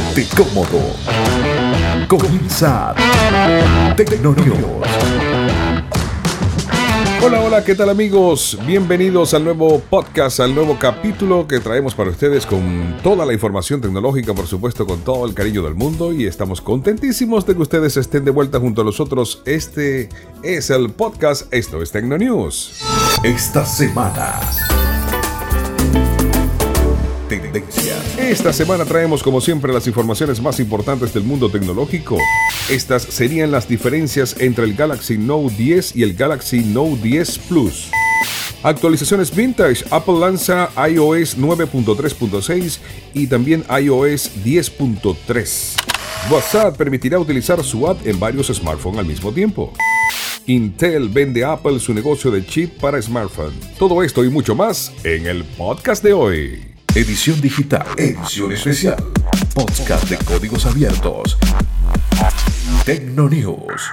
Ponte cómodo. Comienza Tecnonews. Hola, hola, ¿qué tal amigos? Bienvenidos al nuevo podcast, al nuevo capítulo que traemos para ustedes con toda la información tecnológica, por supuesto, con todo el cariño del mundo y estamos contentísimos de que ustedes estén de vuelta junto a nosotros. Este es el podcast, esto es Tecnonews. Esta semana. Tendencias. Esta semana traemos como siempre las informaciones más importantes del mundo tecnológico. Estas serían las diferencias entre el Galaxy Note 10 y el Galaxy Note 10 Plus. Actualizaciones vintage. Apple lanza iOS 9.3.6 y también iOS 10.3. WhatsApp permitirá utilizar su app en varios smartphones al mismo tiempo. Intel vende a Apple su negocio de chip para smartphone. Todo esto y mucho más en el podcast de hoy. Edición digital. Edición especial. Podcast de códigos abiertos. Tecnonews.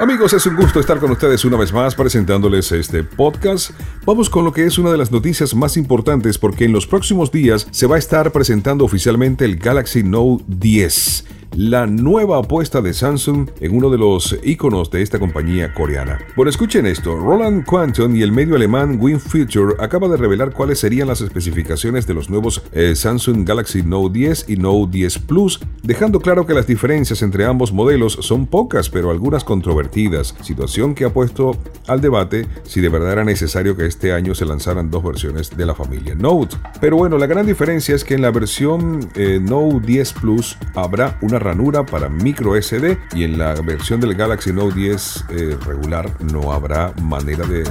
Amigos, es un gusto estar con ustedes una vez más presentándoles este podcast. Vamos con lo que es una de las noticias más importantes porque en los próximos días se va a estar presentando oficialmente el Galaxy Note 10 la nueva apuesta de Samsung en uno de los iconos de esta compañía coreana. Bueno, escuchen esto, Roland Quantum y el medio alemán WinFuture acaba de revelar cuáles serían las especificaciones de los nuevos eh, Samsung Galaxy Note 10 y Note 10 Plus, dejando claro que las diferencias entre ambos modelos son pocas, pero algunas controvertidas, situación que ha puesto al debate si de verdad era necesario que este año se lanzaran dos versiones de la familia Note. Pero bueno, la gran diferencia es que en la versión eh, Note 10 Plus habrá una ranura para micro SD y en la versión del Galaxy Note 10 eh, regular no habrá manera de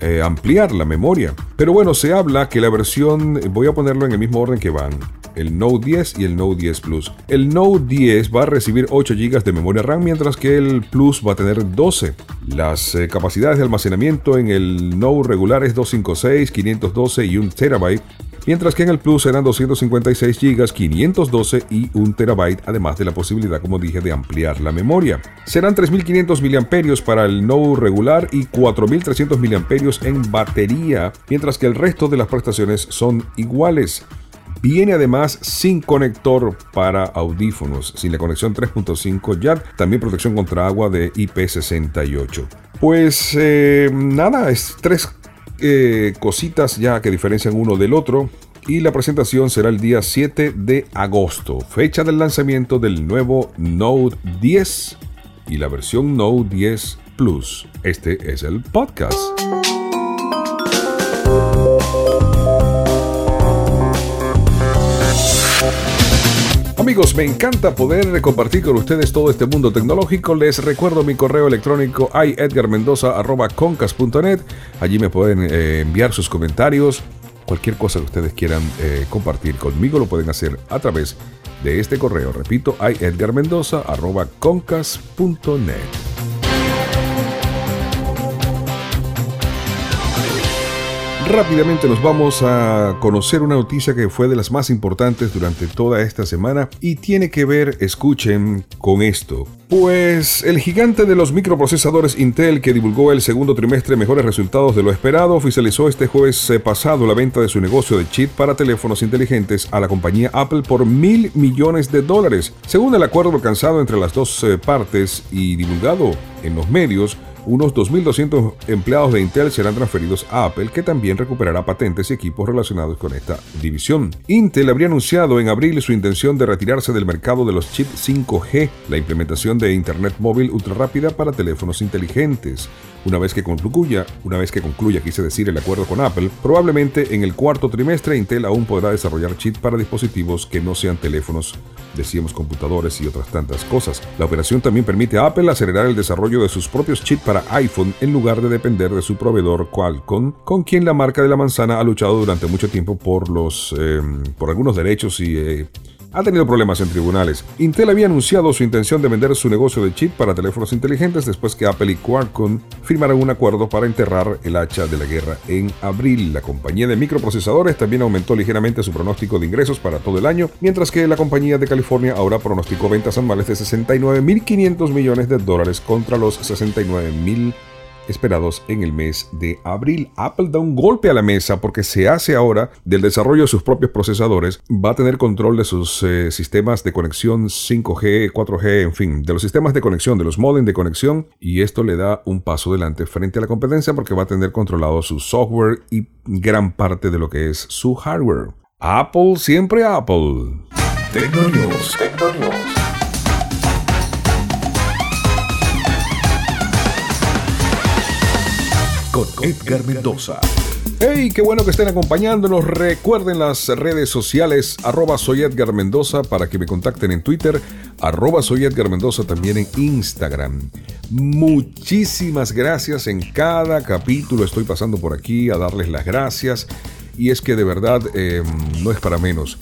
eh, ampliar la memoria. Pero bueno, se habla que la versión, voy a ponerlo en el mismo orden que van, el Note 10 y el Note 10 Plus. El Note 10 va a recibir 8 GB de memoria RAM, mientras que el Plus va a tener 12. Las eh, capacidades de almacenamiento en el Note regular es 256, 512 y 1 TB, mientras que en el Plus serán 256 GB, 512 y 1 TB, además de la posibilidad, como dije, de ampliar la memoria. Serán 3500 mAh para el Note regular y 4300 mAh en batería, mientras que el resto de las prestaciones son iguales. Viene además sin conector para audífonos, sin la conexión 3.5 jack, también protección contra agua de IP68. Pues eh, nada, es tres eh, cositas ya que diferencian uno del otro y la presentación será el día 7 de agosto, fecha del lanzamiento del nuevo Note 10 y la versión Note 10 Plus. Este es el podcast. Amigos, me encanta poder compartir con ustedes todo este mundo tecnológico. Les recuerdo mi correo electrónico iedgarmendoza.concas.net. Allí me pueden eh, enviar sus comentarios. Cualquier cosa que ustedes quieran eh, compartir conmigo lo pueden hacer a través de este correo. Repito, iedgarmendoza.concas.net. Rápidamente nos vamos a conocer una noticia que fue de las más importantes durante toda esta semana y tiene que ver, escuchen, con esto. Pues el gigante de los microprocesadores Intel que divulgó el segundo trimestre mejores resultados de lo esperado oficializó este jueves pasado la venta de su negocio de chip para teléfonos inteligentes a la compañía Apple por mil millones de dólares. Según el acuerdo alcanzado entre las dos eh, partes y divulgado en los medios, unos 2.200 empleados de Intel serán transferidos a Apple, que también recuperará patentes y equipos relacionados con esta división. Intel habría anunciado en abril su intención de retirarse del mercado de los chips 5G, la implementación de Internet móvil ultra rápida para teléfonos inteligentes. Una vez que concluya, una vez que concluya, quise decir, el acuerdo con Apple, probablemente en el cuarto trimestre Intel aún podrá desarrollar chips para dispositivos que no sean teléfonos, decíamos computadores y otras tantas cosas. La operación también permite a Apple acelerar el desarrollo de sus propios chips para iPhone en lugar de depender de su proveedor Qualcomm, con quien la marca de la manzana ha luchado durante mucho tiempo por los eh, por algunos derechos y eh, ha tenido problemas en tribunales. Intel había anunciado su intención de vender su negocio de chip para teléfonos inteligentes después que Apple y Qualcomm firmaron un acuerdo para enterrar el hacha de la guerra en abril. La compañía de microprocesadores también aumentó ligeramente su pronóstico de ingresos para todo el año, mientras que la compañía de California ahora pronosticó ventas anuales de 69.500 millones de dólares contra los 69.000 esperados en el mes de abril. Apple da un golpe a la mesa porque se hace ahora del desarrollo de sus propios procesadores, va a tener control de sus eh, sistemas de conexión 5G, 4G, en fin, de los sistemas de conexión, de los modems de conexión y esto le da un paso adelante frente a la competencia porque va a tener controlado su software y gran parte de lo que es su hardware. Apple siempre Apple. Edgar Mendoza. Hey, qué bueno que estén acompañándonos. Recuerden las redes sociales, arroba soy Edgar Mendoza para que me contacten en Twitter, arroba soy Edgar Mendoza también en Instagram. Muchísimas gracias. En cada capítulo estoy pasando por aquí a darles las gracias. Y es que de verdad eh, no es para menos.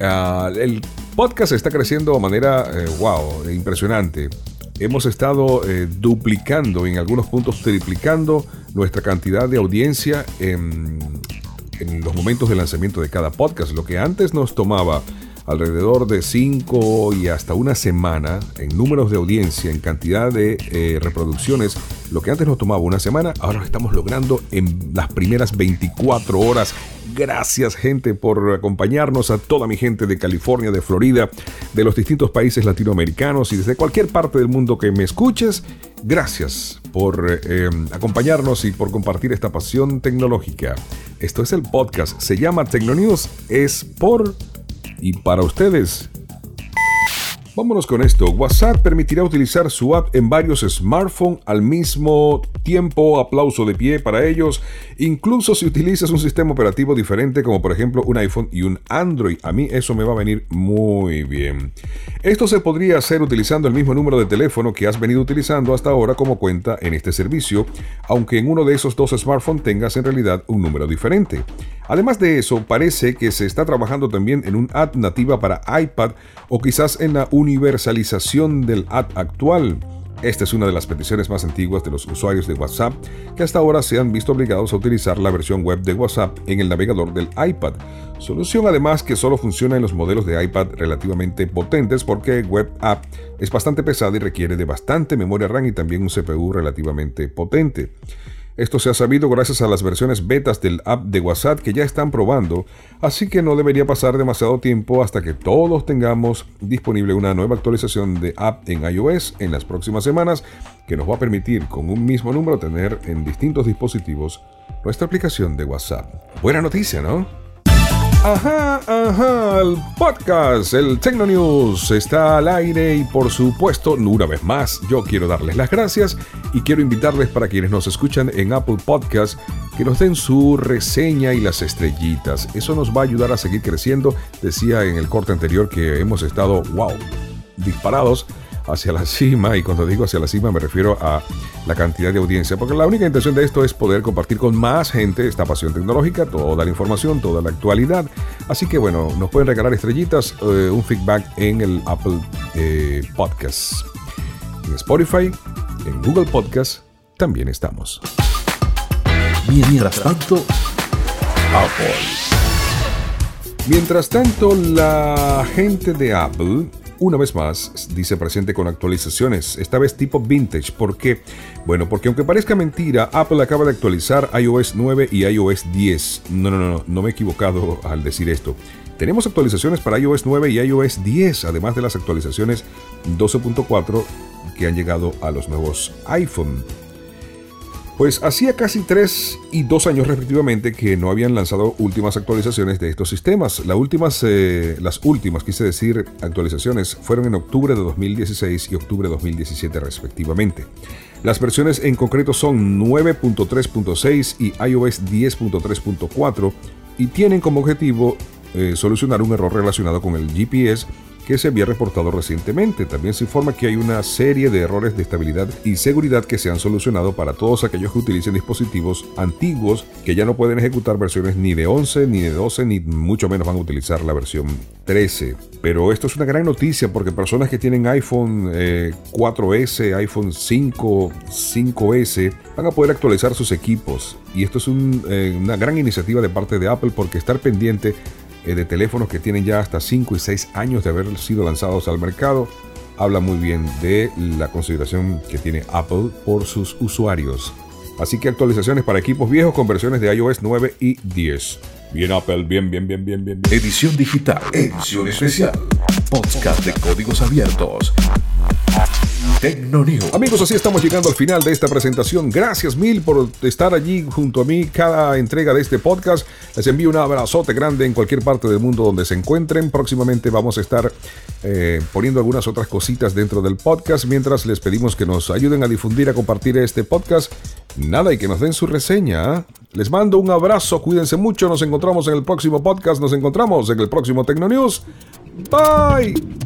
Ah, el podcast está creciendo de manera, eh, wow, impresionante hemos estado eh, duplicando, en algunos puntos triplicando nuestra cantidad de audiencia en, en, los momentos de lanzamiento de cada podcast. Lo que antes nos tomaba alrededor de 5 y hasta una semana en números de audiencia, en cantidad de eh, reproducciones, lo que antes nos tomaba una semana, ahora lo estamos logrando en las primeras 24 horas. Gracias gente por acompañarnos, a toda mi gente de California, de Florida, de los distintos países latinoamericanos y desde cualquier parte del mundo que me escuches. Gracias por eh, acompañarnos y por compartir esta pasión tecnológica. Esto es el podcast, se llama Tecnonews, es por y para ustedes. Vámonos con esto. WhatsApp permitirá utilizar su app en varios smartphones al mismo tiempo. Aplauso de pie para ellos. Incluso si utilizas un sistema operativo diferente, como por ejemplo un iPhone y un Android. A mí eso me va a venir muy bien. Esto se podría hacer utilizando el mismo número de teléfono que has venido utilizando hasta ahora como cuenta en este servicio, aunque en uno de esos dos smartphones tengas en realidad un número diferente. Además de eso, parece que se está trabajando también en un app nativa para iPad o quizás en la universalización del app actual. Esta es una de las peticiones más antiguas de los usuarios de WhatsApp que hasta ahora se han visto obligados a utilizar la versión web de WhatsApp en el navegador del iPad. Solución además que solo funciona en los modelos de iPad relativamente potentes porque Web App es bastante pesada y requiere de bastante memoria RAM y también un CPU relativamente potente. Esto se ha sabido gracias a las versiones betas del app de WhatsApp que ya están probando, así que no debería pasar demasiado tiempo hasta que todos tengamos disponible una nueva actualización de app en iOS en las próximas semanas que nos va a permitir con un mismo número tener en distintos dispositivos nuestra aplicación de WhatsApp. Buena noticia, ¿no? Ajá, ajá, el podcast, el Tecno News está al aire y por supuesto, una vez más, yo quiero darles las gracias y quiero invitarles para quienes nos escuchan en Apple Podcast que nos den su reseña y las estrellitas. Eso nos va a ayudar a seguir creciendo. Decía en el corte anterior que hemos estado, wow, disparados hacia la cima, y cuando digo hacia la cima me refiero a la cantidad de audiencia, porque la única intención de esto es poder compartir con más gente esta pasión tecnológica, toda la información, toda la actualidad. Así que bueno, nos pueden regalar estrellitas, eh, un feedback en el Apple eh, Podcast. En Spotify, en Google Podcast, también estamos. Mientras tanto, Apple. Mientras tanto, la gente de Apple una vez más, dice presente con actualizaciones, esta vez tipo vintage. ¿Por qué? Bueno, porque aunque parezca mentira, Apple acaba de actualizar iOS 9 y iOS 10. No, no, no, no me he equivocado al decir esto. Tenemos actualizaciones para iOS 9 y iOS 10, además de las actualizaciones 12.4 que han llegado a los nuevos iPhone. Pues hacía casi 3 y 2 años respectivamente que no habían lanzado últimas actualizaciones de estos sistemas. Las últimas, las últimas, quise decir, actualizaciones fueron en octubre de 2016 y octubre de 2017 respectivamente. Las versiones en concreto son 9.3.6 y iOS 10.3.4 y tienen como objetivo eh, solucionar un error relacionado con el GPS que se había reportado recientemente. También se informa que hay una serie de errores de estabilidad y seguridad que se han solucionado para todos aquellos que utilicen dispositivos antiguos que ya no pueden ejecutar versiones ni de 11 ni de 12 ni mucho menos van a utilizar la versión 13. Pero esto es una gran noticia porque personas que tienen iPhone 4S, eh, iPhone 5, 5S van a poder actualizar sus equipos y esto es eh, una gran iniciativa de parte de Apple porque estar pendiente de teléfonos que tienen ya hasta 5 y 6 años de haber sido lanzados al mercado habla muy bien de la consideración que tiene Apple por sus usuarios. Así que actualizaciones para equipos viejos con versiones de iOS 9 y 10. Bien Apple, bien, bien, bien, bien, bien. bien. Edición digital, edición especial. Podcast de códigos abiertos. Tecnonews. Amigos, así estamos llegando al final de esta presentación. Gracias mil por estar allí junto a mí cada entrega de este podcast. Les envío un abrazote grande en cualquier parte del mundo donde se encuentren. Próximamente vamos a estar eh, poniendo algunas otras cositas dentro del podcast mientras les pedimos que nos ayuden a difundir, a compartir este podcast. Nada, y que nos den su reseña. ¿ah? Les mando un abrazo, cuídense mucho, nos encontramos en el próximo podcast, nos encontramos en el próximo Tecnonews. Bye.